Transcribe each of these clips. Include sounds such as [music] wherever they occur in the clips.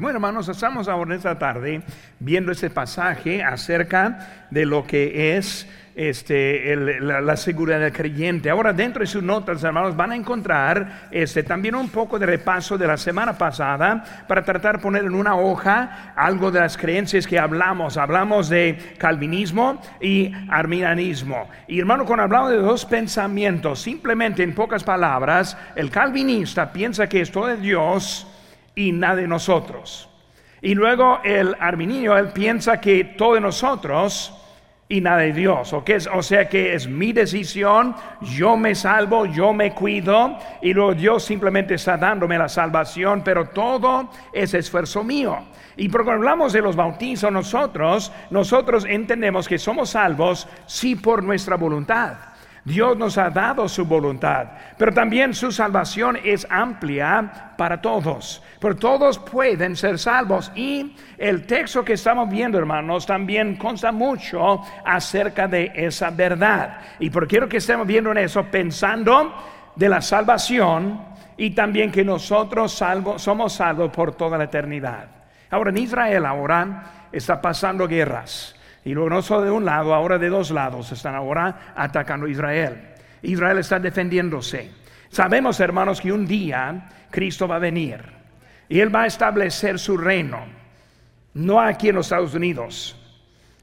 Bueno, hermanos, estamos ahora esta tarde viendo este pasaje acerca de lo que es este, la, seguridad del creyente. Ahora, dentro de sus notas, hermanos, van a encontrar este, también un poco de repaso de la semana pasada para tratar de poner en una hoja algo de las creencias que hablamos. Hablamos de calvinismo y arminianismo. Y hermano, cuando hablamos de dos pensamientos, simplemente en pocas palabras, el calvinista piensa que esto de Dios y nada de nosotros. Y luego el arminio, él piensa que todo de nosotros y nada de Dios. ¿o, o sea que es mi decisión, yo me salvo, yo me cuido y luego Dios simplemente está dándome la salvación, pero todo es esfuerzo mío. Y cuando hablamos de los bautizos nosotros, nosotros entendemos que somos salvos sí por nuestra voluntad. Dios nos ha dado su voluntad, pero también su salvación es amplia para todos. Pero todos pueden ser salvos. Y el texto que estamos viendo, hermanos, también consta mucho acerca de esa verdad. Y por quiero que estemos viendo en eso, pensando de la salvación y también que nosotros somos salvos por toda la eternidad. Ahora en Israel ahora está pasando guerras. Y luego no solo de un lado, ahora de dos lados están ahora atacando a Israel. Israel está defendiéndose. Sabemos, hermanos, que un día Cristo va a venir y Él va a establecer su reino, no aquí en los Estados Unidos,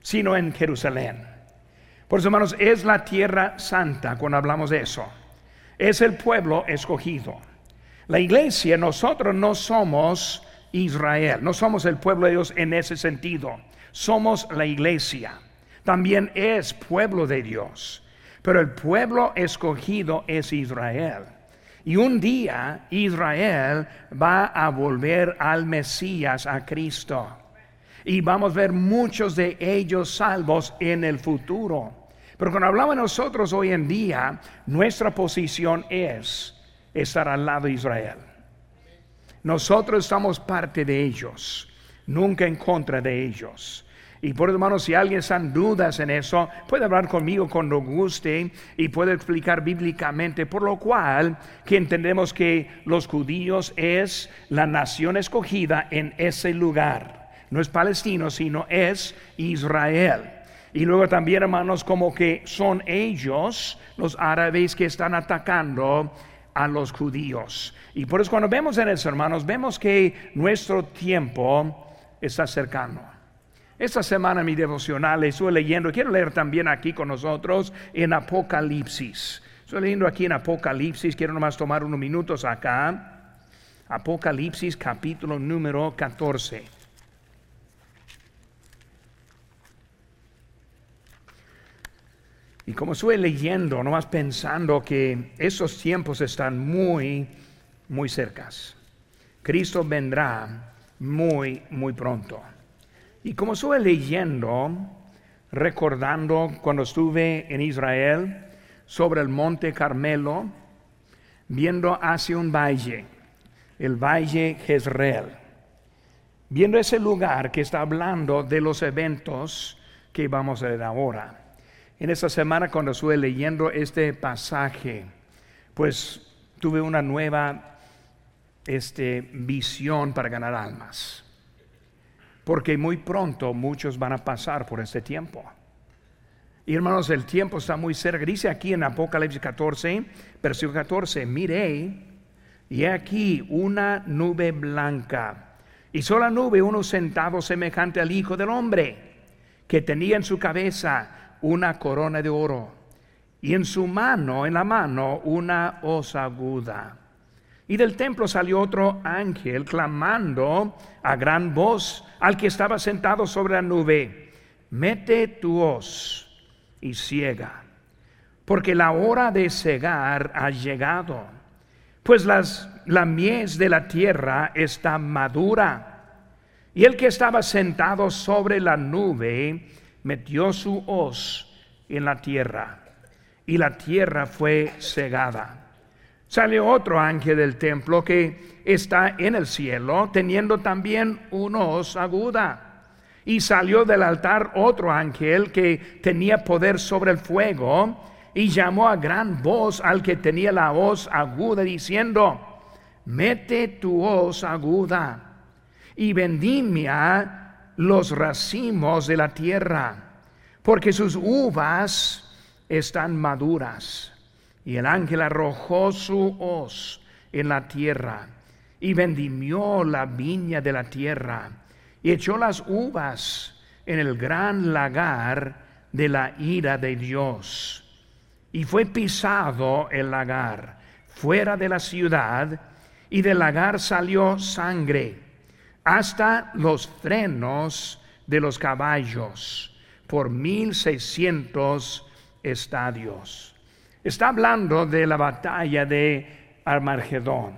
sino en Jerusalén. Por eso, hermanos, es la tierra santa cuando hablamos de eso. Es el pueblo escogido. La iglesia, nosotros no somos Israel, no somos el pueblo de Dios en ese sentido somos la iglesia. También es pueblo de Dios. Pero el pueblo escogido es Israel. Y un día Israel va a volver al Mesías, a Cristo. Y vamos a ver muchos de ellos salvos en el futuro. Pero cuando hablamos nosotros hoy en día, nuestra posición es estar al lado de Israel. Nosotros estamos parte de ellos, nunca en contra de ellos. Y por eso, hermanos, si alguien está en dudas en eso, puede hablar conmigo cuando guste y puede explicar bíblicamente, por lo cual que entendemos que los judíos es la nación escogida en ese lugar. No es palestino, sino es Israel. Y luego también, hermanos, como que son ellos, los árabes, que están atacando a los judíos. Y por eso cuando vemos en eso, hermanos, vemos que nuestro tiempo está cercano. Esta semana mi devocional estoy leyendo, quiero leer también aquí con nosotros en Apocalipsis. Estoy leyendo aquí en Apocalipsis, quiero nomás tomar unos minutos acá. Apocalipsis capítulo número 14. Y como estoy leyendo, nomás pensando que esos tiempos están muy, muy cercas. Cristo vendrá muy, muy pronto. Y como estuve leyendo, recordando cuando estuve en Israel sobre el monte Carmelo, viendo hacia un valle, el valle Jezreel, viendo ese lugar que está hablando de los eventos que vamos a ver ahora. En esta semana cuando estuve leyendo este pasaje, pues tuve una nueva este, visión para ganar almas porque muy pronto muchos van a pasar por este tiempo. Y hermanos, el tiempo está muy cerca. Dice aquí en Apocalipsis 14, versículo 14, miré y aquí una nube blanca. Y sola nube uno sentado semejante al Hijo del Hombre, que tenía en su cabeza una corona de oro y en su mano, en la mano, una hoz aguda. Y del templo salió otro ángel clamando a gran voz al que estaba sentado sobre la nube, mete tu hoz y ciega, porque la hora de cegar ha llegado, pues las, la mies de la tierra está madura. Y el que estaba sentado sobre la nube metió su hoz en la tierra, y la tierra fue cegada Salió otro ángel del templo que está en el cielo, teniendo también una hoz aguda. Y salió del altar otro ángel que tenía poder sobre el fuego, y llamó a gran voz al que tenía la hoz aguda, diciendo, mete tu hoz aguda y vendimia los racimos de la tierra, porque sus uvas están maduras. Y el ángel arrojó su hoz en la tierra y vendimió la viña de la tierra y echó las uvas en el gran lagar de la ira de Dios. Y fue pisado el lagar fuera de la ciudad y del lagar salió sangre hasta los frenos de los caballos por mil seiscientos estadios. Está hablando de la batalla de Armagedón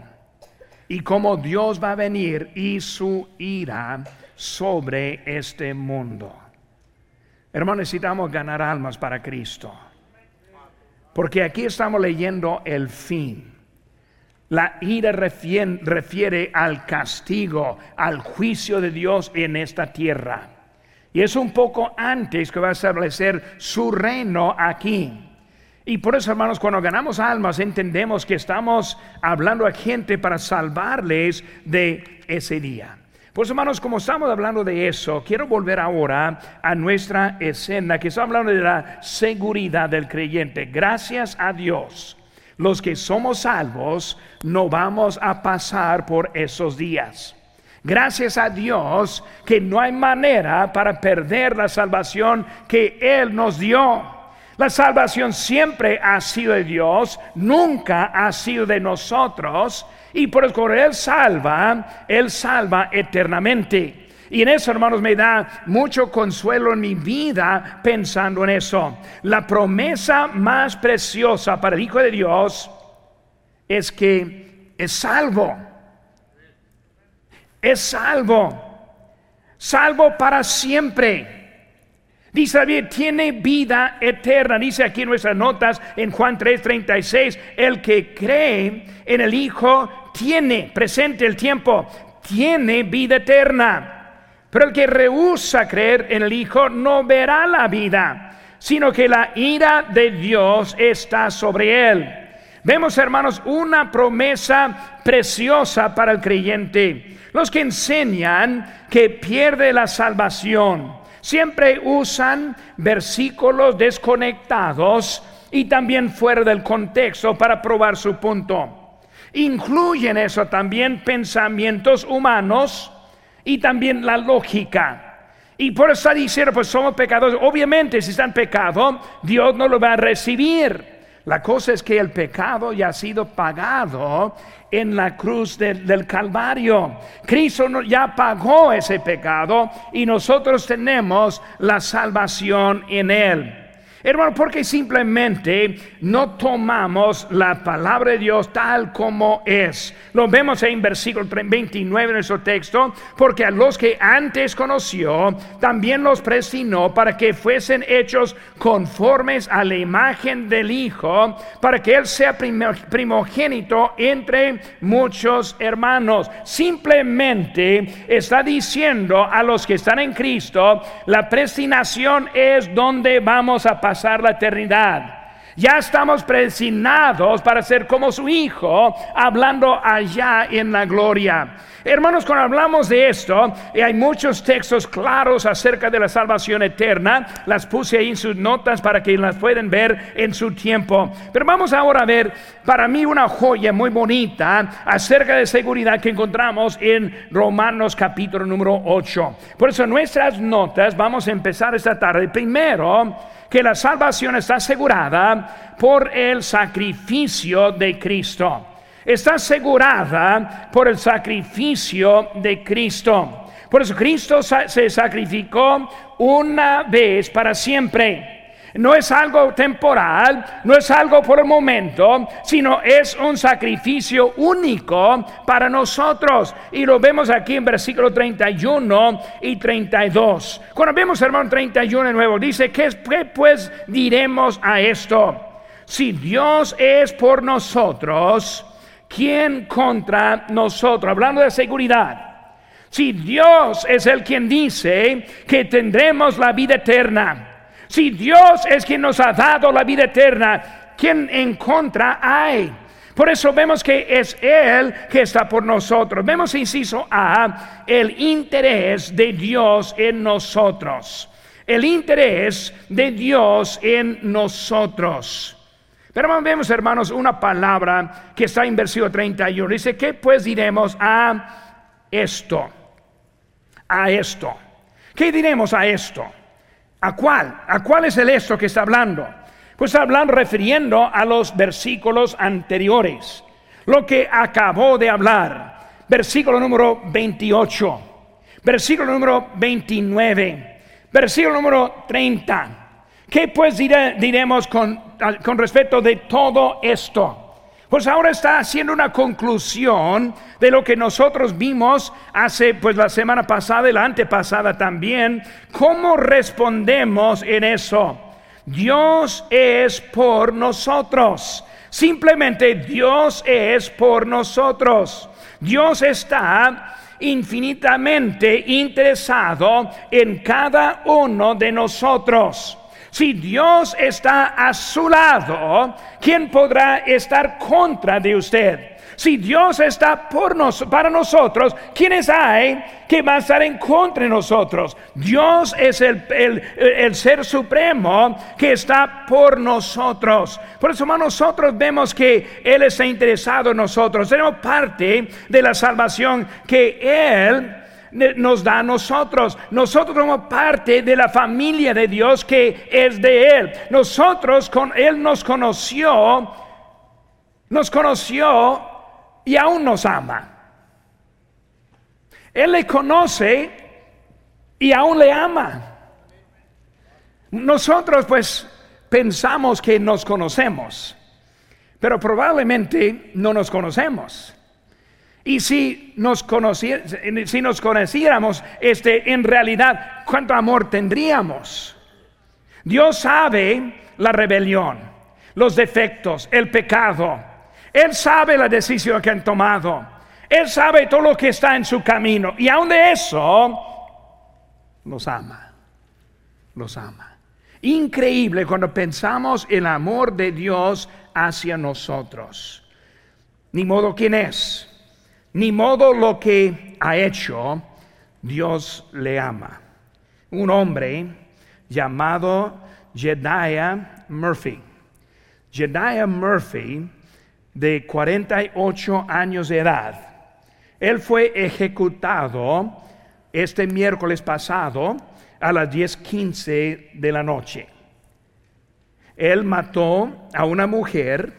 y cómo Dios va a venir y su ira sobre este mundo. Hermanos, necesitamos ganar almas para Cristo. Porque aquí estamos leyendo el fin. La ira refiere, al castigo, al juicio de Dios en esta tierra. Y es un poco antes que va a establecer su reino aquí. Y por eso, hermanos, cuando ganamos almas, entendemos que estamos hablando a gente para salvarles de ese día. Pues hermanos, como estamos hablando de eso, quiero volver ahora a nuestra escena, que estamos hablando de la seguridad del creyente. Gracias a Dios, los que somos salvos no vamos a pasar por esos días. Gracias a Dios que no hay manera para perder la salvación que Él nos dio. La salvación siempre ha sido de Dios, nunca ha sido de nosotros. Y por eso Él salva, Él salva eternamente. Y en eso, hermanos, me da mucho consuelo en mi vida pensando en eso. La promesa más preciosa para el Hijo de Dios es que es salvo. Es salvo. Salvo para siempre. Dice David, tiene vida eterna. Dice aquí en nuestras notas en Juan 3:36, el que cree en el Hijo tiene, presente el tiempo, tiene vida eterna. Pero el que rehúsa creer en el Hijo no verá la vida, sino que la ira de Dios está sobre él. Vemos, hermanos, una promesa preciosa para el creyente. Los que enseñan que pierde la salvación siempre usan versículos desconectados y también fuera del contexto para probar su punto. Incluyen eso también pensamientos humanos y también la lógica. Y por eso diciendo, pues somos pecadores. Obviamente, si están pecado, Dios no lo va a recibir. La cosa es que el pecado ya ha sido pagado en la cruz del Calvario. Cristo ya pagó ese pecado y nosotros tenemos la salvación en él. Hermano, porque simplemente no tomamos la palabra de Dios tal como es. Lo vemos en versículo 29 de nuestro texto, porque a los que antes conoció, también los prestinó para que fuesen hechos conformes a la imagen del Hijo, para que Él sea primogénito entre muchos hermanos. Simplemente está diciendo a los que están en Cristo, la predestinación es donde vamos a pasar la eternidad. Ya estamos predestinados para ser como su Hijo, hablando allá en la gloria. Hermanos, cuando hablamos de esto, y hay muchos textos claros acerca de la salvación eterna, las puse ahí en sus notas para que las puedan ver en su tiempo. Pero vamos ahora a ver, para mí, una joya muy bonita acerca de seguridad que encontramos en Romanos capítulo número 8. Por eso, nuestras notas, vamos a empezar esta tarde. Primero, que la salvación está asegurada por el sacrificio de Cristo. Está asegurada por el sacrificio de Cristo. Por eso Cristo se sacrificó una vez para siempre no es algo temporal, no es algo por el momento, sino es un sacrificio único para nosotros. Y lo vemos aquí en versículo 31 y 32. Cuando vemos hermano 31 de nuevo, dice, ¿qué pues diremos a esto? Si Dios es por nosotros, ¿quién contra nosotros? Hablando de seguridad. Si Dios es el quien dice que tendremos la vida eterna, si Dios es quien nos ha dado la vida eterna, ¿quién en contra hay? Por eso vemos que es Él que está por nosotros. Vemos, inciso A, el interés de Dios en nosotros. El interés de Dios en nosotros. Pero vemos, hermanos, una palabra que está en versículo 31. Dice, ¿qué pues diremos a esto? A esto. ¿Qué diremos a esto? ¿A cuál? ¿A cuál es el esto que está hablando? Pues hablan refiriendo a los versículos anteriores. Lo que acabó de hablar. Versículo número 28. Versículo número 29. Versículo número 30. ¿Qué pues diremos con, con respecto de todo esto? Pues ahora está haciendo una conclusión de lo que nosotros vimos hace pues la semana pasada y la antepasada también. ¿Cómo respondemos en eso? Dios es por nosotros. Simplemente Dios es por nosotros. Dios está infinitamente interesado en cada uno de nosotros. Si Dios está a su lado, ¿quién podrá estar contra de usted? Si Dios está por nos, para nosotros, ¿quiénes hay que va a estar en contra de nosotros? Dios es el, el, ser supremo que está por nosotros. Por eso, nosotros vemos que Él está interesado en nosotros. Tenemos parte de la salvación que Él nos da a nosotros. Nosotros somos parte de la familia de Dios que es de Él. Nosotros con Él nos conoció, nos conoció y aún nos ama. Él le conoce y aún le ama. Nosotros pues pensamos que nos conocemos, pero probablemente no nos conocemos. Y si nos, si conociéramos, este, en realidad, ¿cuánto amor tendríamos? Dios sabe la rebelión, los defectos, el pecado. Él sabe la decisión que han tomado. Él sabe todo lo que está en su camino. Y aún de eso, los ama. Los ama. Increíble cuando pensamos el amor de Dios hacia nosotros. Ni modo quién es ni modo lo que ha hecho, Dios le ama. Un hombre llamado Jedediah Murphy. Jedediah Murphy, de 48 años de edad, él fue ejecutado este miércoles pasado a las 10:15 de la noche. Él mató a una mujer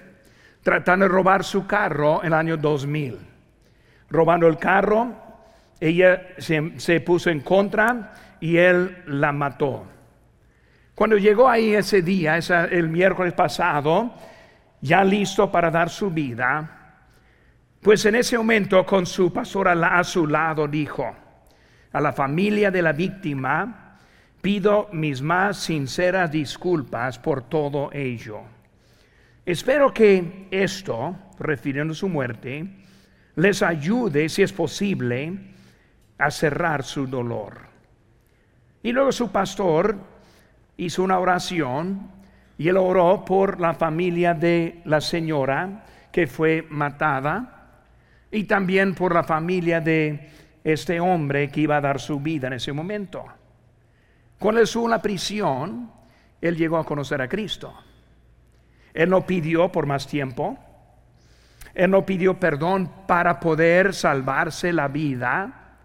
tratando de robar su carro en el año 2000 robando el carro, ella se, puso en contra y él la mató. Cuando llegó ahí ese día, el miércoles pasado, ya listo para dar su vida, pues en ese momento con su pastor a su lado dijo, a la familia de la víctima, pido mis más sinceras disculpas por todo ello. Espero que esto, refiriendo su muerte, les ayude, si es posible, a cerrar su dolor. Y luego su pastor hizo una oración y él oró por la familia de la señora que fue matada y también por la familia de este hombre que iba a dar su vida en ese momento. Cuando estuvo la prisión, él llegó a conocer a Cristo. Él no pidió por más tiempo, él no pidió perdón para poder salvarse la vida.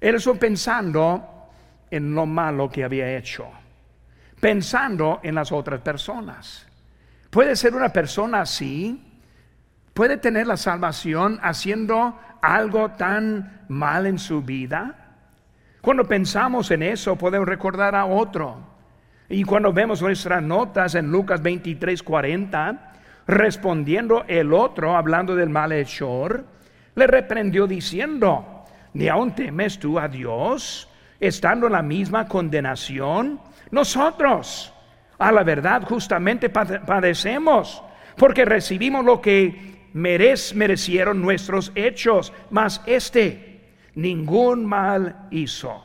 Él estuvo pensando en lo malo que había hecho, pensando en las otras personas. Puede ser una persona así, puede tener la salvación haciendo algo tan mal en su vida. Cuando pensamos en eso, podemos recordar a otro. Y cuando vemos nuestras notas en Lucas 23, 40, Respondiendo el otro, hablando del malhechor, le reprendió diciendo, ¿ni aún temes tú a Dios, estando en la misma condenación? Nosotros, a la verdad, justamente padecemos, porque recibimos lo que merecieron nuestros hechos, mas este ningún mal hizo.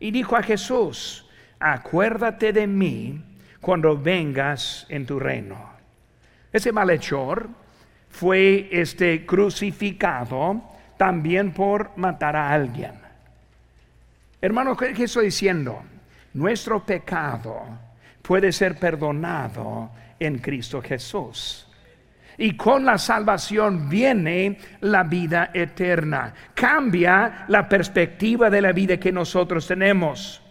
Y dijo a Jesús, acuérdate de mí cuando vengas en tu reino. Ese malhechor fue este crucificado también por matar a alguien. Hermano, ¿qué estoy diciendo? Nuestro pecado puede ser perdonado en Cristo Jesús. Y con la salvación viene la vida eterna. Cambia la perspectiva de la vida que nosotros tenemos.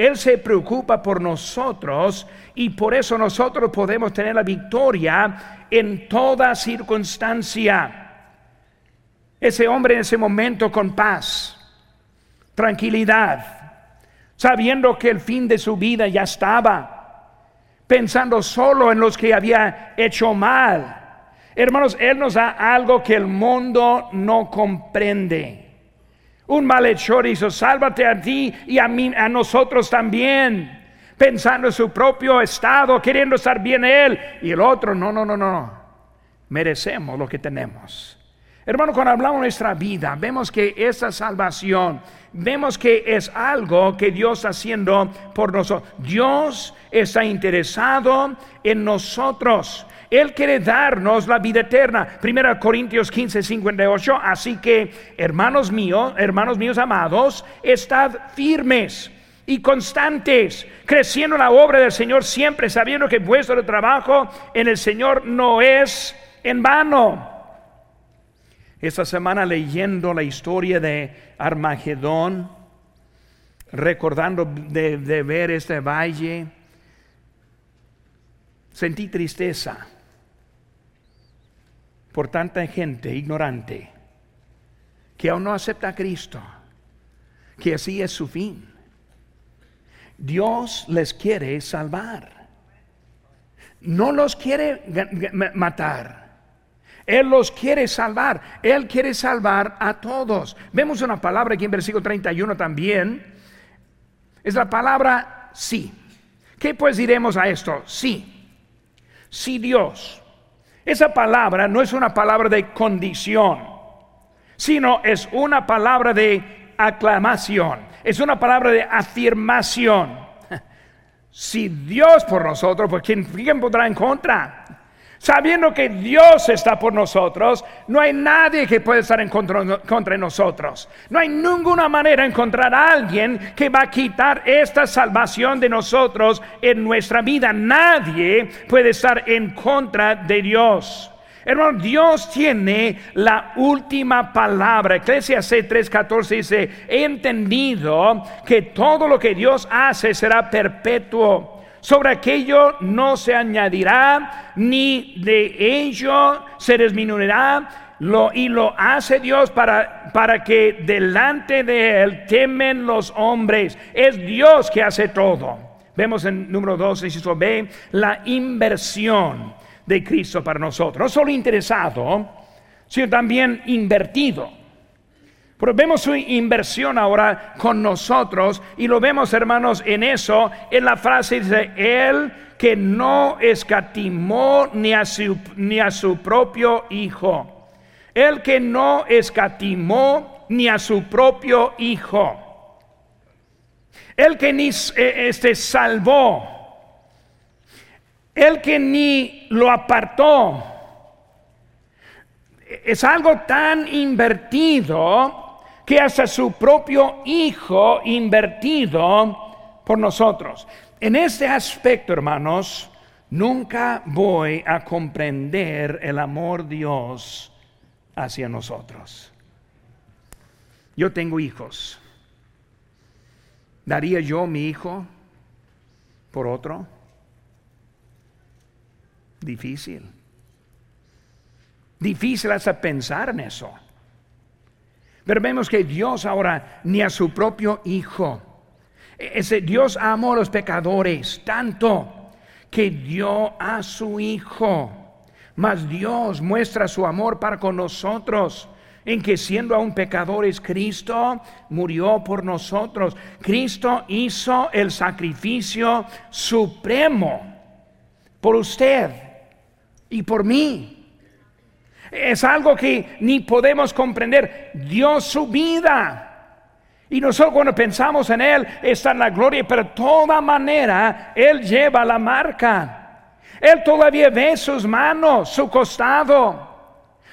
Él se preocupa por nosotros y por eso nosotros podemos tener la victoria en toda circunstancia. Ese hombre en ese momento con paz, tranquilidad, sabiendo que el fin de su vida ya estaba, pensando solo en los que había hecho mal. Hermanos, Él nos da algo que el mundo no comprende. Un malhechor hizo, sálvate a ti y a, mí, a nosotros también, pensando en su propio estado, queriendo estar bien Él. Y el otro, no, no, no, no, merecemos lo que tenemos. Hermano, cuando hablamos de nuestra vida, vemos que esa salvación, vemos que es algo que Dios está haciendo por nosotros. Dios está interesado en nosotros. Él quiere darnos la vida eterna. Primera Corintios 15, 58. Así que, hermanos míos, hermanos míos amados, estad firmes y constantes, creciendo en la obra del Señor siempre, sabiendo que vuestro trabajo en el Señor no es en vano. Esta semana leyendo la historia de Armagedón, recordando de, ver este valle, sentí tristeza por tanta gente ignorante que aún no acepta a Cristo, que así es su fin. Dios les quiere salvar. No los quiere matar. Él los quiere salvar. Él quiere salvar a todos. Vemos una palabra aquí en versículo 31 también. Es la palabra sí. ¿Qué pues diremos a esto? Sí. Sí Dios. Esa palabra no es una palabra de condición, sino es una palabra de aclamación. Es una palabra de afirmación. [laughs] Si Dios por nosotros, pues ¿quién, quién podrá en contra? Sabiendo que Dios está por nosotros, no hay nadie que puede estar en contra, de nosotros. No hay ninguna manera de encontrar a alguien que va a quitar esta salvación de nosotros en nuestra vida. Nadie puede estar en contra de Dios. Hermano, Dios tiene la última palabra. Eclesiastes 3:14 dice, he entendido que todo lo que Dios hace será perpetuo sobre aquello no se añadirá, ni de ello se disminuirá. Lo, y lo hace Dios para, para que delante de Él temen los hombres. Es Dios que hace todo. Vemos en número 2, inciso B, la inversión de Cristo para nosotros. No solo interesado, sino también invertido. Pero vemos su inversión ahora con nosotros y lo vemos, hermanos, en eso, en la frase de Él que no escatimó ni a su, ni a su propio Hijo. Él que no escatimó ni a su propio Hijo. El que ni eh, este, salvó. El que ni lo apartó. Es algo tan invertido que hasta su propio Hijo invertido por nosotros. En este aspecto, hermanos, nunca voy a comprender el amor de Dios hacia nosotros. Yo tengo hijos. ¿Daría yo mi hijo por otro? Difícil. Difícil hasta pensar en eso. Pero vemos que Dios ahora ni a su propio Hijo. Ese Dios amó a los pecadores tanto que dio a su Hijo. Mas Dios muestra su amor para con nosotros en que siendo aún pecadores, Cristo murió por nosotros. Cristo hizo el sacrificio supremo por usted y por mí. Es algo que ni podemos comprender. Dio su vida. Y nosotros cuando pensamos en Él está en la gloria, pero de toda manera Él lleva la marca. Él todavía ve sus manos, su costado.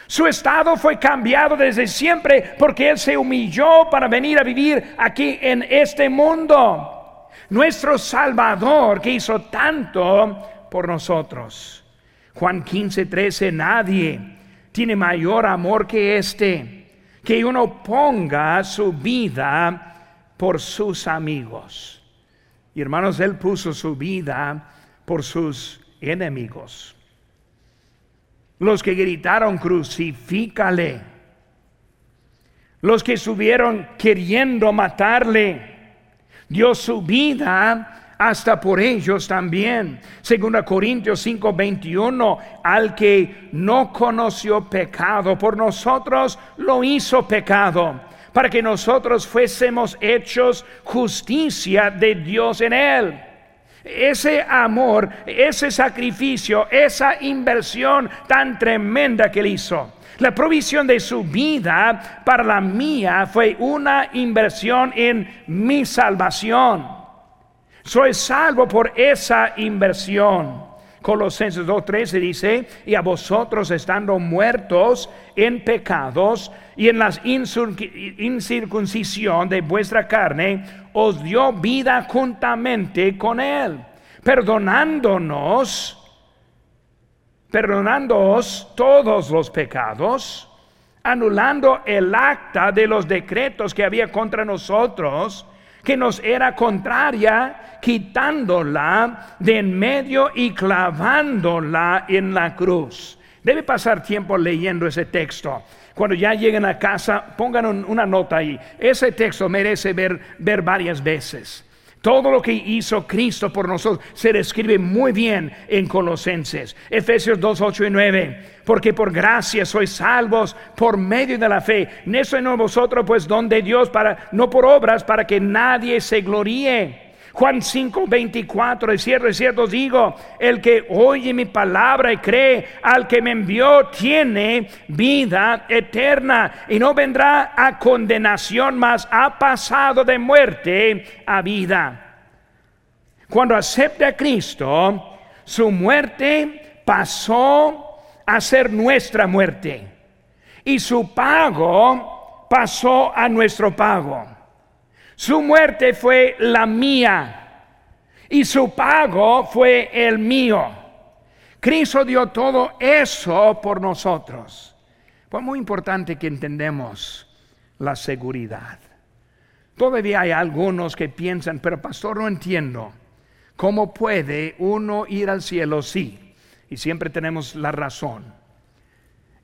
Su estado fue cambiado desde siempre porque Él se humilló para venir a vivir aquí en este mundo. Nuestro Salvador que hizo tanto por nosotros. Juan 15, 13, nadie tiene mayor amor que este, que uno ponga su vida por sus amigos. Y hermanos, Él puso su vida por sus enemigos los que gritaron crucifícale, los que estuvieron queriendo matarle, dio su vida hasta por ellos también. Según Corintios 5:21, al que no conoció pecado, por nosotros lo hizo pecado, para que nosotros fuésemos hechos justicia de Dios en él ese amor, ese sacrificio, esa inversión tan tremenda que él hizo. La provisión de su vida para la mía fue una inversión en mi salvación. Soy salvo por esa inversión. Colosenses 2.13 dice, y a vosotros estando muertos en pecados y en la incircuncisión de vuestra carne, os dio vida juntamente con él, perdonándonos, perdonándoos todos los pecados, anulando el acta de los decretos que había contra nosotros, que nos era contraria, quitándola de en medio y clavándola en la cruz. Debe pasar tiempo leyendo ese texto. Cuando ya lleguen a casa, pongan una nota ahí. Ese texto merece ver, ver varias veces. Todo lo que hizo Cristo por nosotros se describe muy bien en Colosenses, Efesios 2, 8 y 9. Porque por gracia sois salvos por medio de la fe. Eso en vosotros, pues, don de Dios, para, no por obras, para que nadie se gloríe. Juan 5, 24, es cierto, es cierto, digo, el que oye mi palabra y cree al que me envió tiene vida eterna y no vendrá a condenación, mas ha pasado de muerte a vida. Cuando acepta a Cristo, su muerte pasó a ser nuestra muerte y su pago pasó a nuestro pago. Su muerte fue la mía y su pago fue el mío. Cristo dio todo eso por nosotros. Fue muy importante que entendemos la seguridad. Todavía hay algunos que piensan, pero pastor, no entiendo. ¿Cómo puede uno ir al cielo? Sí. Y siempre tenemos la razón.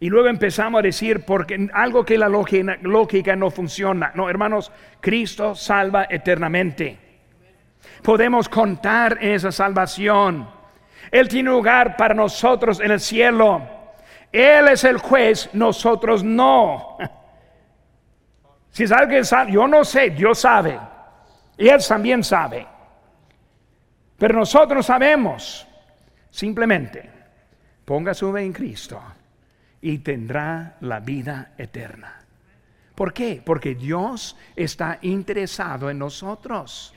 Y luego empezamos a decir, porque algo que la lógica, no funciona. No, hermanos, Cristo salva eternamente. Podemos contar en esa salvación. Él tiene lugar para nosotros en el cielo. Él es el juez, nosotros no. [laughs] Si es alguien sabe, yo no sé, Dios sabe. Y Él también sabe. Pero nosotros sabemos. Simplemente, ponga su fe en Cristo y tendrá la vida eterna. ¿Por qué? Porque Dios está interesado en nosotros.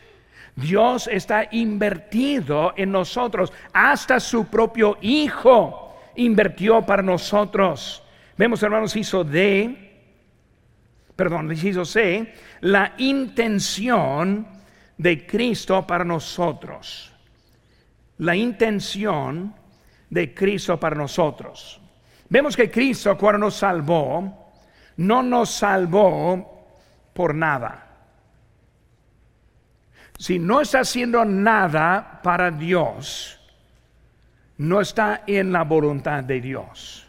Dios está invertido en nosotros. Hasta su propio Hijo invirtió para nosotros. Vemos, hermanos, hizo de, perdón, hizo C, la intención de Cristo para nosotros. La intención de Cristo para nosotros. Vemos que Cristo cuando nos salvó, no nos salvó por nada. Si no está haciendo nada para Dios, no está en la voluntad de Dios.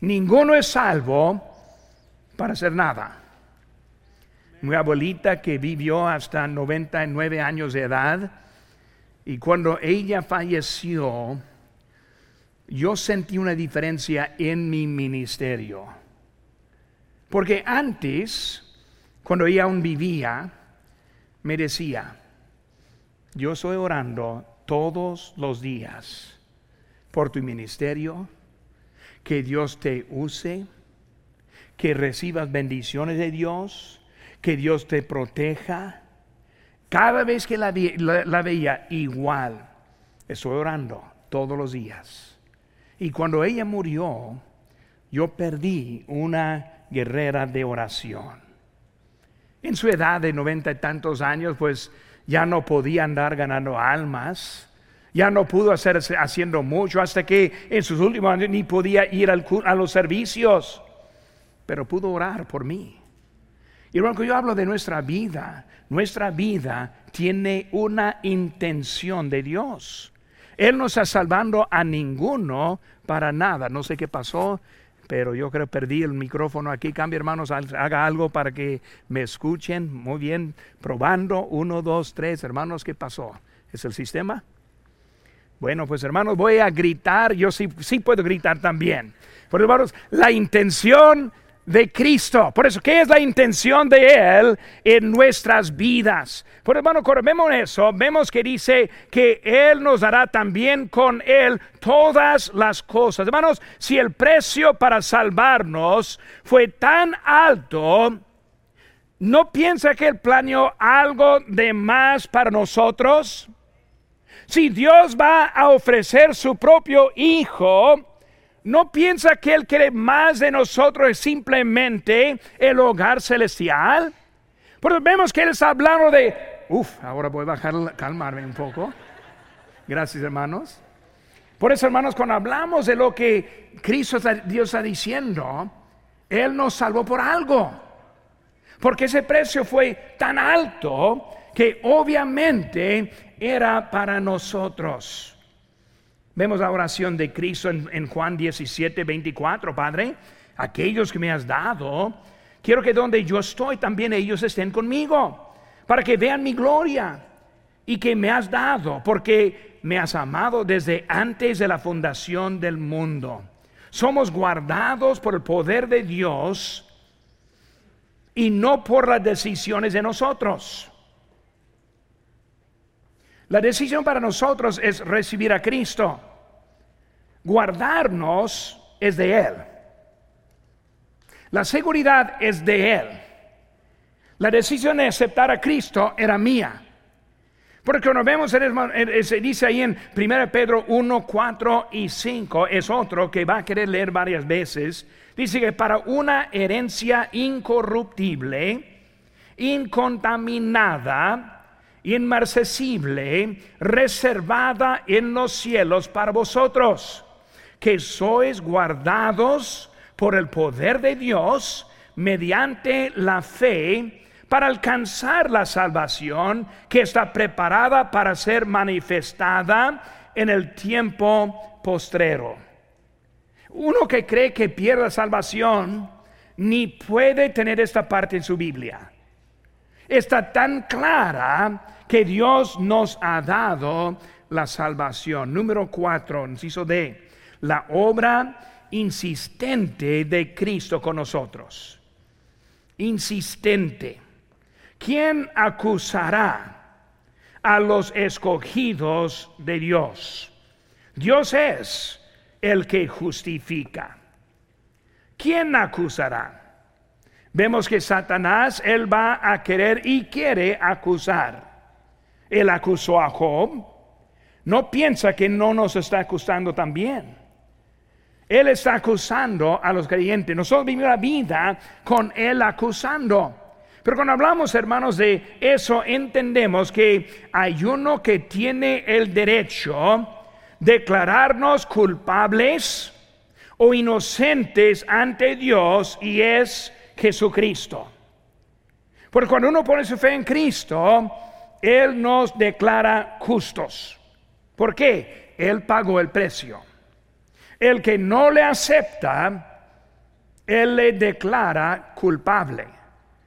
Ninguno es salvo para hacer nada. Mi abuelita que vivió hasta 99 años de edad y cuando ella falleció, yo sentí una diferencia en mi ministerio. Porque antes, cuando ella aún vivía, me decía, yo estoy orando todos los días por tu ministerio, que Dios te use, que recibas bendiciones de Dios, que Dios te proteja. Cada vez que la, la veía igual, estoy orando todos los días Y cuando ella murió, yo perdí una guerrera de oración. En su edad de noventa y tantos años, pues ya no podía andar ganando almas, ya no pudo hacer haciendo mucho hasta que en sus últimos años ni podía ir a los servicios, pero pudo orar por mí. Y cuando yo hablo de nuestra vida, nuestra vida tiene una intención de Dios. Él no está salvando a ninguno para nada. No sé qué pasó, pero yo creo que perdí el micrófono aquí. Cambia, hermanos, haga algo para que me escuchen. Muy bien, probando. Uno, dos, tres. Hermanos, ¿qué pasó? ¿Es el sistema? Bueno, pues hermanos, voy a gritar. Yo sí, sí puedo gritar también. Pero hermanos, la intención de Cristo. Por eso, ¿qué es la intención de Él en nuestras vidas? Por hermano, cuando vemos eso, vemos que dice que Él nos dará también con Él todas las cosas. Hermanos, si el precio para salvarnos fue tan alto, ¿no piensa que Él planeó algo de más para nosotros? Si Dios va a ofrecer su propio Hijo, no piensa que Él quiere más de nosotros simplemente el hogar celestial. Porque vemos que Él está hablando de, uff, ahora voy a bajar, calmarme un poco. Gracias, hermanos. Por eso, hermanos, cuando hablamos de lo que Cristo Dios está diciendo, Él nos salvó por algo. Porque ese precio fue tan alto que obviamente era para nosotros. Vemos la oración de Cristo en, Juan 17, 24, Padre, aquellos que me has dado, quiero que donde yo estoy también ellos estén conmigo, para que vean mi gloria y que me has dado, porque me has amado desde antes de la fundación del mundo. Somos guardados por el poder de Dios y no por las decisiones de nosotros. La decisión para nosotros es recibir a Cristo. Guardarnos es de Él. La seguridad es de Él. La decisión de aceptar a Cristo era mía. Porque cuando vemos, se dice ahí en 1 Pedro 1, 4 y 5, es otro que va a querer leer varias veces. Dice que para una herencia incorruptible, incontaminada, inmarcesible, reservada en los cielos para vosotros, que sois guardados por el poder de Dios mediante la fe para alcanzar la salvación que está preparada para ser manifestada en el tiempo postrero. Uno que cree que pierde salvación ni puede tener esta parte en su Biblia está tan clara que Dios nos ha dado la salvación. Número cuatro, inciso D, la obra insistente de Cristo con nosotros. Insistente. ¿Quién acusará a los escogidos de Dios? Dios es el que justifica. ¿Quién acusará? Vemos que Satanás, él va a querer y quiere acusar. Él acusó a Job. No piensa que no nos está acusando también. Él está acusando a los creyentes. Nosotros vivimos la vida con Él acusando. Pero cuando hablamos, hermanos, de eso, entendemos que hay uno que tiene el derecho de declararnos culpables o inocentes ante Dios y es Jesucristo. Porque cuando uno pone su fe en Cristo, Él nos declara justos. ¿Por qué? Él pagó el precio. El que no le acepta, Él le declara culpable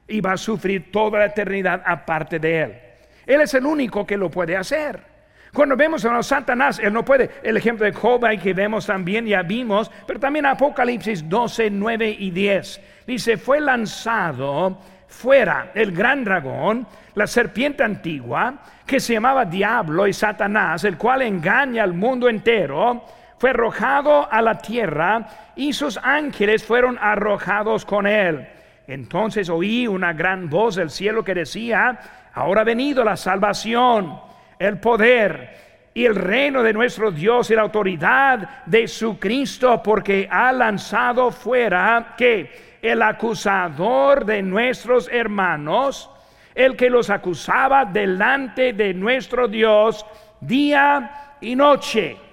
y va a sufrir toda la eternidad aparte de Él. Él es el único que lo puede hacer. Cuando vemos a Satanás, él no puede. El ejemplo de Job que vemos también, ya vimos, pero también Apocalipsis 12, 9 y 10. Dice, fue lanzado fuera el gran dragón, la serpiente antigua, que se llamaba Diablo y Satanás, el cual engaña al mundo entero, fue arrojado a la tierra y sus ángeles fueron arrojados con él. Entonces oí una gran voz del cielo que decía, ahora ha venido la salvación el poder y el reino de nuestro Dios y la autoridad de su Cristo, porque ha lanzado fuera que el acusador de nuestros hermanos, el que los acusaba delante de nuestro Dios día y noche.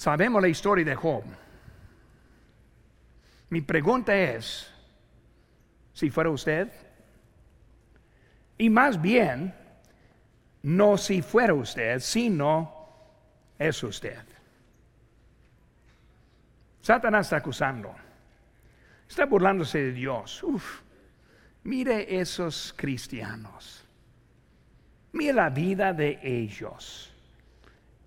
Sabemos la historia de Job. Mi pregunta es, si fuera usted, y más bien, no si fuera usted, sino es usted. Satanás está acusando, está burlándose de Dios. Uf, mire esos cristianos, mire la vida de ellos,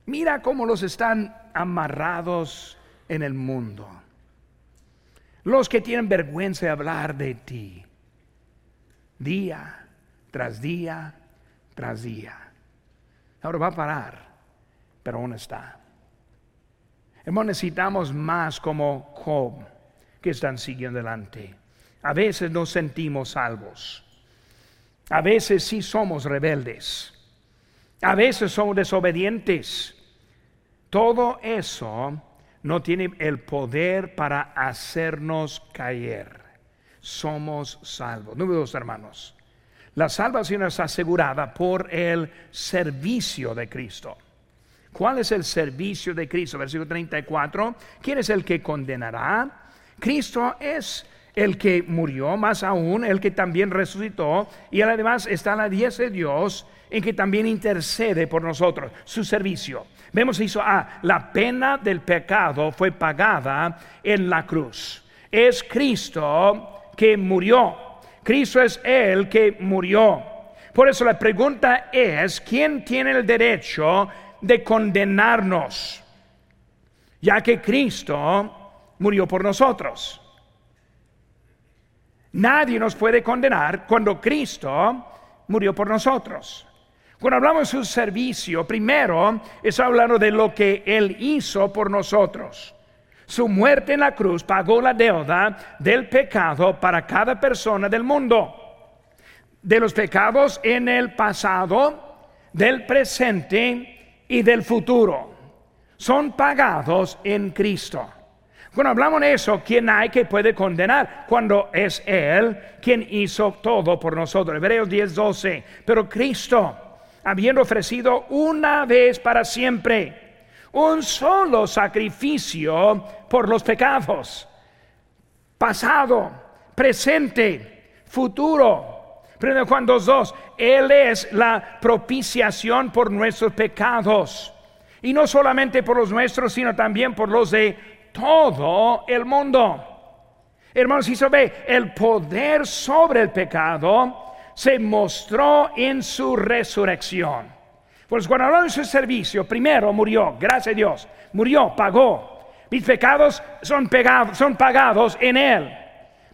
mira cómo los están amarrados en el mundo, los que tienen vergüenza de hablar de ti, día tras día tras día. Ahora va a parar, pero aún está. Hermanos, necesitamos más como Job que están siguiendo adelante. A veces nos sentimos salvos. A veces sí somos rebeldes. A veces somos desobedientes. Todo eso no tiene el poder para hacernos caer. Somos salvos. Número dos, hermanos. La salvación es asegurada por el servicio de Cristo. ¿Cuál es el servicio de Cristo? Versículo 34. ¿Quién es el que condenará? Cristo es el que murió, más aún el que también resucitó y además está la diestra de Dios en que también intercede por nosotros, su servicio. Vemos eso, ah, la pena del pecado fue pagada en la cruz. Es Cristo que murió. Cristo es el que murió. Por eso la pregunta es, ¿quién tiene el derecho de condenarnos, ya que Cristo murió por nosotros. Nadie nos puede condenar cuando Cristo murió por nosotros. Cuando hablamos de su servicio, primero es hablando de lo que Él hizo por nosotros. Su muerte en la cruz pagó la deuda del pecado para cada persona del mundo. De los pecados en el pasado, del presente y del futuro son pagados en Cristo. Cuando hablamos de eso, ¿quién hay que puede condenar? Cuando es Él quien hizo todo por nosotros. Hebreos 10, 12. Pero Cristo, habiendo ofrecido una vez para siempre un solo sacrificio por los pecados, pasado, presente, futuro, Primero Juan 2.2, Él es la propiciación por nuestros pecados. Y no solamente por los nuestros, sino también por los de todo el mundo. Hermanos, y se ve, el poder sobre el pecado se mostró en su resurrección. Pues cuando hablamos de su servicio, primero murió, gracias a Dios, murió, pagó. Mis pecados son pagados en Él.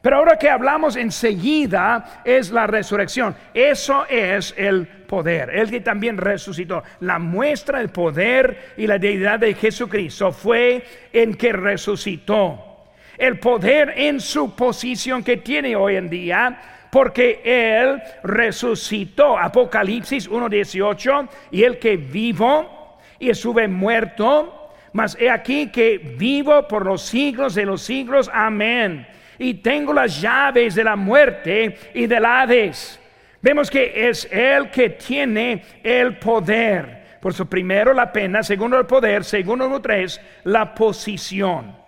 Pero ahora que hablamos enseguida es la resurrección. Eso es el poder. El que también resucitó. La muestra del poder y la deidad de Jesucristo fue en que resucitó. El poder en su posición que tiene hoy en día porque Él resucitó. Apocalipsis 1.18, y el que vivo y estuve muerto, mas he aquí que vivo por los siglos de los siglos. Amén y tengo las llaves de la muerte y del Hades. Vemos que es Él que tiene el poder. Por eso, primero la pena, segundo el poder, segundo el tres, la posición.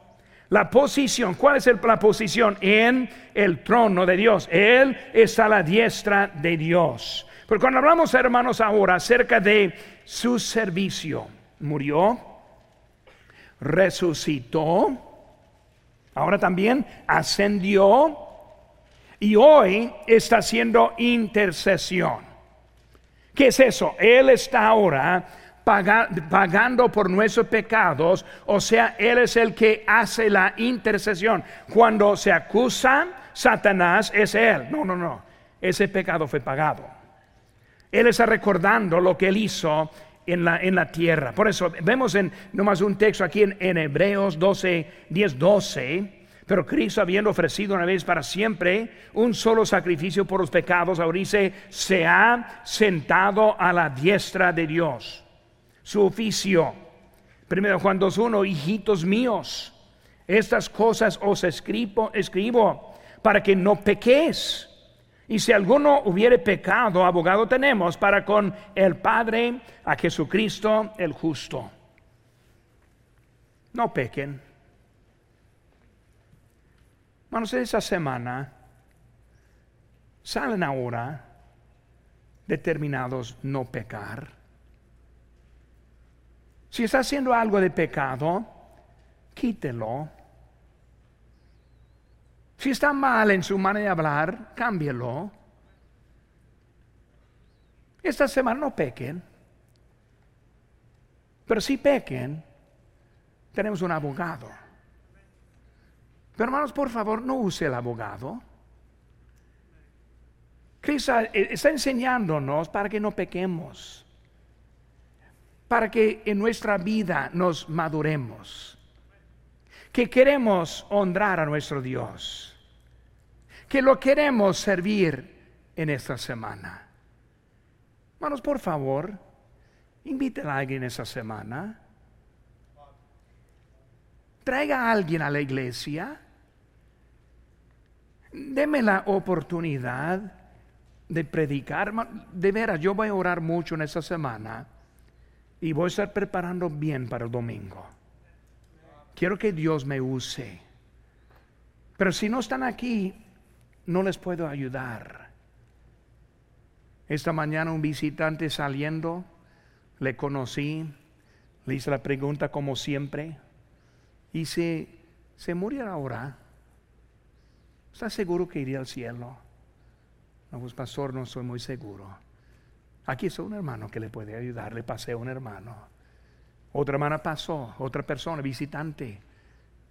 La posición, ¿cuál es la posición? En el trono de Dios. Él está a la diestra de Dios. Pero cuando hablamos, hermanos, ahora acerca de su servicio, murió, resucitó, Ahora también ascendió y hoy está haciendo intercesión. ¿Qué es eso? Él está ahora pagando por nuestros pecados, o sea, Él es el que hace la intercesión. Cuando se acusa, Satanás es Él. No, no, no. Ese pecado fue pagado. Él está recordando lo que Él hizo en la, en la tierra. Por eso vemos en nomás un texto aquí en, Hebreos 12, 10, 12. Pero Cristo, habiendo ofrecido una vez para siempre un solo sacrificio por los pecados, ahora dice, se ha sentado a la diestra de Dios. Su oficio. Primero Juan 2.1, hijitos míos, estas cosas os escribo, escribo para que no pequéis. Y si alguno hubiere pecado, abogado tenemos para con el Padre a Jesucristo el justo. No pequen. Manos, esa semana salen ahora determinados no pecar. Si está haciendo algo de pecado, quítelo. Si está mal en su manera de hablar, cámbielo. Esta semana no pequen. Pero si pequen, tenemos un abogado. Pero hermanos, por favor, no use el abogado. Cristo está enseñándonos para que no pequemos, para que en nuestra vida nos maduremos, que queremos honrar a nuestro Dios que lo queremos servir en esta semana. Hermanos, por favor, inviten a alguien esta semana. Traiga a alguien a la iglesia. Deme la oportunidad de predicar. De veras, yo voy a orar mucho en esta semana y voy a estar preparando bien para el domingo. Quiero que Dios me use. Pero si no están aquí, no les puedo ayudar. Esta mañana un visitante saliendo, le conocí, le hice la pregunta como siempre, y si se muriera ahora, ¿está seguro que iría al cielo? No, pues pastor, no soy muy seguro. Aquí es un hermano que le puede ayudar, le pasé a un hermano. Otra hermana pasó, otra persona, visitante.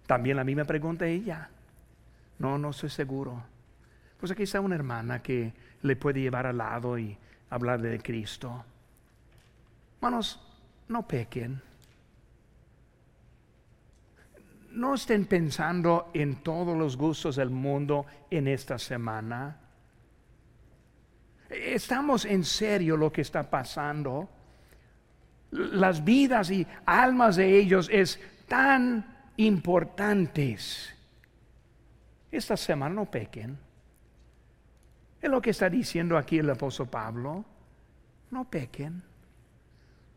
También la misma pregunta ella. No, no soy seguro. Pues aquí está una hermana que le puede llevar al lado y hablarle de Cristo. Hermanos, no pequen. No estén pensando en todos los gustos del mundo en esta semana. Estamos en serio lo que está pasando. Las vidas y almas de ellos es tan importantes. Esta semana no pequen. Es lo que está diciendo aquí el apóstol Pablo. No pequen.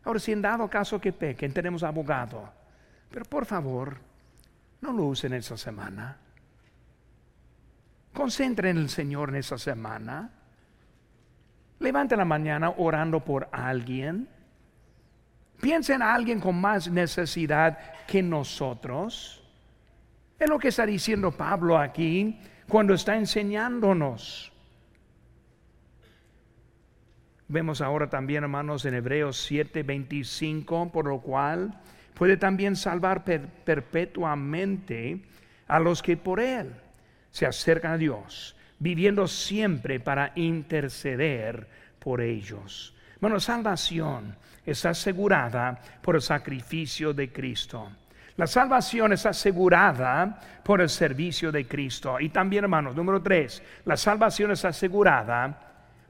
Ahora, si en dado caso que pequen, tenemos abogado. Pero por favor, no lo usen esta semana. Concentren en el Señor en esta semana. Levanten la mañana orando por alguien. Piensen en alguien con más necesidad que nosotros. Es lo que está diciendo Pablo aquí cuando está enseñándonos. Vemos ahora también, hermanos, en Hebreos 7:25, por lo cual puede también salvar perpetuamente a los que por Él se acercan a Dios, viviendo siempre para interceder por ellos. Bueno, salvación está asegurada por el sacrificio de Cristo. La salvación es asegurada por el servicio de Cristo. Y también, hermanos, número tres, la salvación es asegurada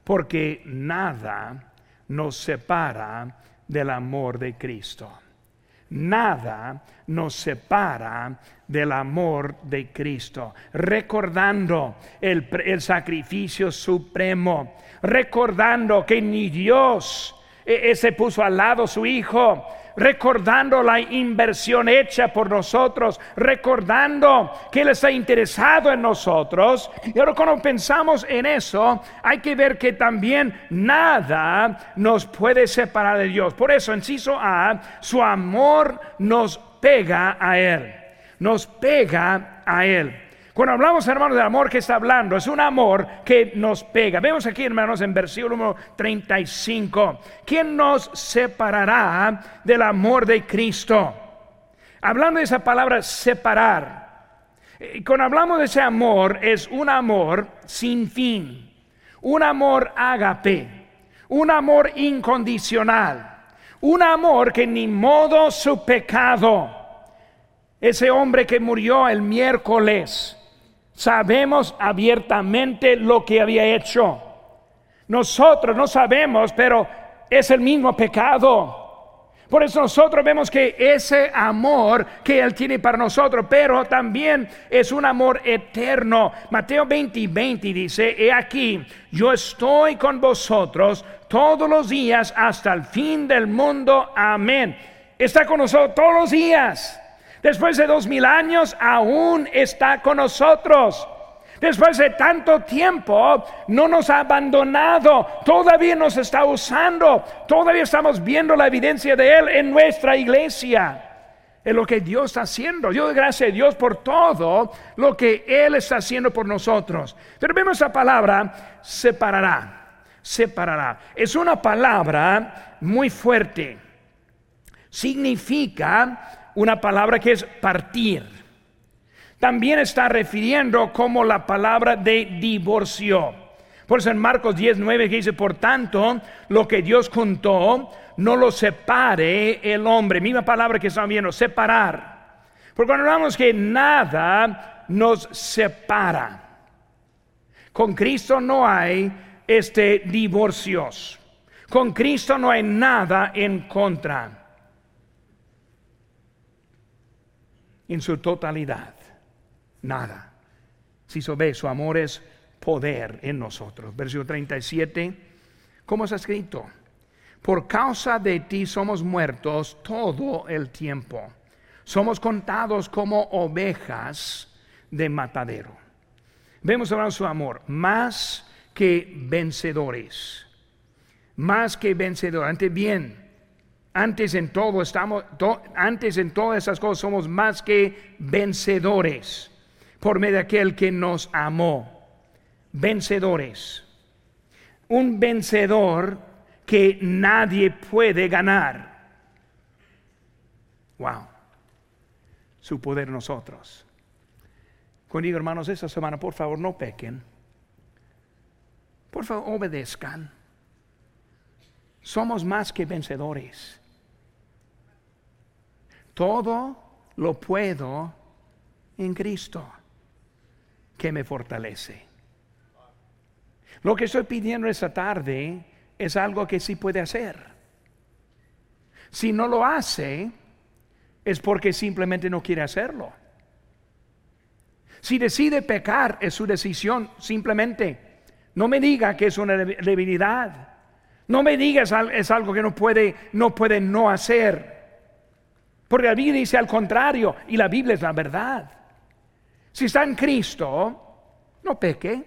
porque nada nos separa del amor de Cristo. Nada nos separa del amor de Cristo. Recordando el, sacrificio supremo. Recordando que ni Dios e, e, se puso al lado su Hijo recordando la inversión hecha por nosotros, recordando que Él está interesado en nosotros. Y ahora cuando pensamos en eso, hay que ver que también nada nos puede separar de Dios. Por eso, inciso A, su amor nos pega a Él, nos pega a Él. Cuando hablamos, hermanos, del amor que está hablando, es un amor que nos pega. Vemos aquí, hermanos, en versículo número 35. ¿Quién nos separará del amor de Cristo? Hablando de esa palabra separar. Eh, cuando hablamos de ese amor, es un amor sin fin. Un amor ágape. Un amor incondicional. Un amor que ni modo su pecado ese hombre que murió el miércoles, sabemos abiertamente lo que había hecho. Nosotros no sabemos, pero es el mismo pecado. Por eso nosotros vemos que ese amor que Él tiene para nosotros, pero también es un amor eterno. Mateo 20 y 20 dice, he aquí, yo estoy con vosotros todos los días hasta el fin del mundo. Amén. Está con nosotros todos los días. Después de dos mil años, aún está con nosotros. Después de tanto tiempo, no nos ha abandonado, todavía nos está usando, todavía estamos viendo la evidencia de Él en nuestra iglesia. Es lo que Dios está haciendo. Yo doy gracias a Dios por todo lo que Él está haciendo por nosotros. Pero vemos la palabra separará, separará. Es una palabra muy fuerte. Significa una palabra que es partir también está refiriendo como la palabra de divorcio. Por eso en Marcos 10, 9 que dice, por tanto, lo que Dios juntó, no lo separe el hombre. Misma palabra que estamos viendo, separar. Porque cuando hablamos que nada nos separa, con Cristo no hay este divorcios. Con Cristo no hay nada en contra. En su totalidad nada. Si se ve, su amor es poder en nosotros. Versículo 37, ¿cómo está escrito? Por causa de ti somos muertos todo el tiempo. Somos contados como ovejas de matadero. Vemos ahora su amor, más que vencedores. Más que vencedores. Antes bien, antes en todo estamos, antes en todas esas cosas somos más que vencedores por medio de aquel que nos amó. Vencedores. Un vencedor que nadie puede ganar. Wow. Su poder nosotros. Conmigo, hermanos, esta semana, por favor, no pequen. Por favor, obedezcan. Somos más que vencedores. Todo lo puedo en Cristo que me fortalece. Lo que estoy pidiendo esta tarde es algo que sí puede hacer. Si no lo hace, es porque simplemente no quiere hacerlo. Si decide pecar, es su decisión simplemente. No me diga que es una debilidad. No me diga es algo que no puede no puede no hacer. Porque la Biblia dice al contrario y la Biblia es la verdad. Si está en Cristo, no peque.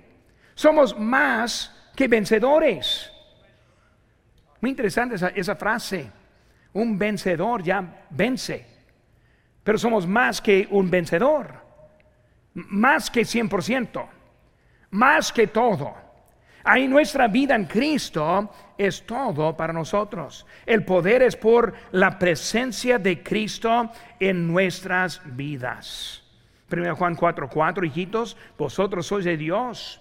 Somos más que vencedores. Muy interesante esa, frase. Un vencedor ya vence. Pero somos más que un vencedor. Más que 100%. Más que todo. Ahí nuestra vida en Cristo es todo para nosotros. El poder es por la presencia de Cristo en nuestras vidas. 1 Juan 4, 4, hijitos, vosotros sois de Dios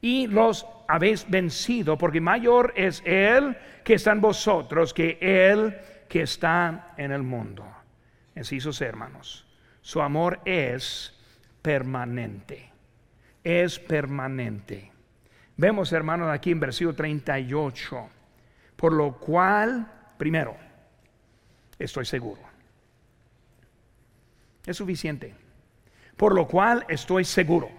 y los habéis vencido, porque mayor es Él que está en vosotros que Él que está en el mundo. Sus hermanos, su amor es permanente, es permanente. Vemos, hermanos, aquí en versículo 38, por lo cual, primero, estoy seguro. Es suficiente por lo cual estoy seguro.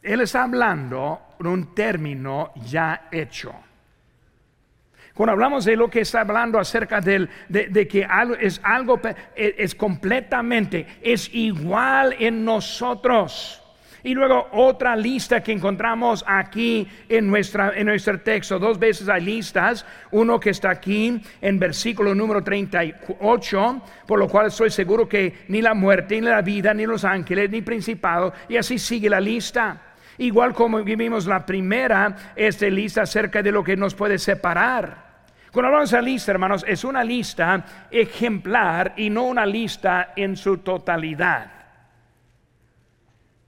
Él está hablando de un término ya hecho. Cuando hablamos de lo que está hablando acerca de, de, que algo, es algo, es completamente, es igual en nosotros. Y luego otra lista que encontramos aquí en, nuestra, en nuestro texto. Dos veces hay listas. Uno que está aquí en versículo número 38, por lo cual estoy seguro que ni la muerte, ni la vida, ni los ángeles, ni principado, y así sigue la lista. Igual como vimos la primera, esta lista acerca de lo que nos puede separar. Cuando hablamos de lista, hermanos, es una lista ejemplar y no una lista en su totalidad.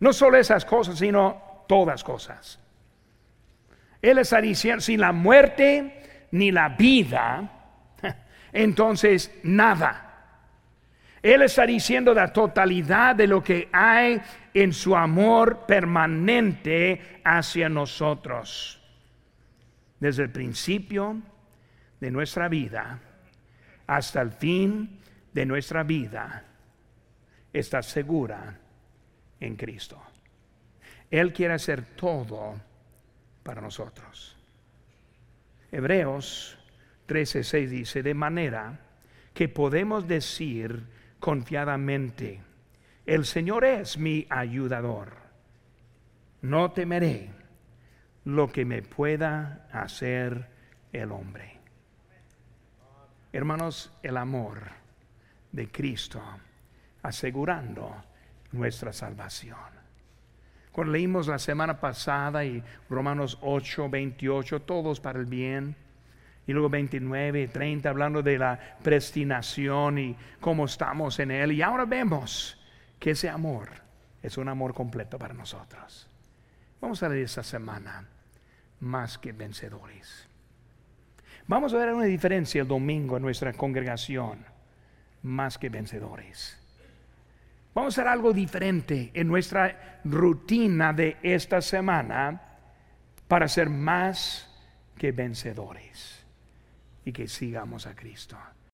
No solo esas cosas, sino todas cosas. Él está diciendo, sin la muerte ni la vida, [laughs] entonces nada. Él está diciendo la totalidad de lo que hay en su amor permanente hacia nosotros. Desde el principio de nuestra vida hasta el fin de nuestra vida, está segura en Cristo. Él quiere hacer todo para nosotros. Hebreos 13:6 dice, de manera que podemos decir confiadamente, el Señor es mi ayudador. No temeré lo que me pueda hacer el hombre. Hermanos, el amor de Cristo asegurando nuestra salvación. Cuando leímos la semana pasada y Romanos 8, 28, todos para el bien, y luego 29 y 30 hablando de la predestinación y cómo estamos en Él. Y ahora vemos que ese amor es un amor completo para nosotros. Vamos a leer esta semana más que vencedores. Vamos a ver una diferencia el domingo en nuestra congregación, más que vencedores. Vamos a hacer algo diferente en nuestra rutina de esta semana para ser más que vencedores y que sigamos a Cristo.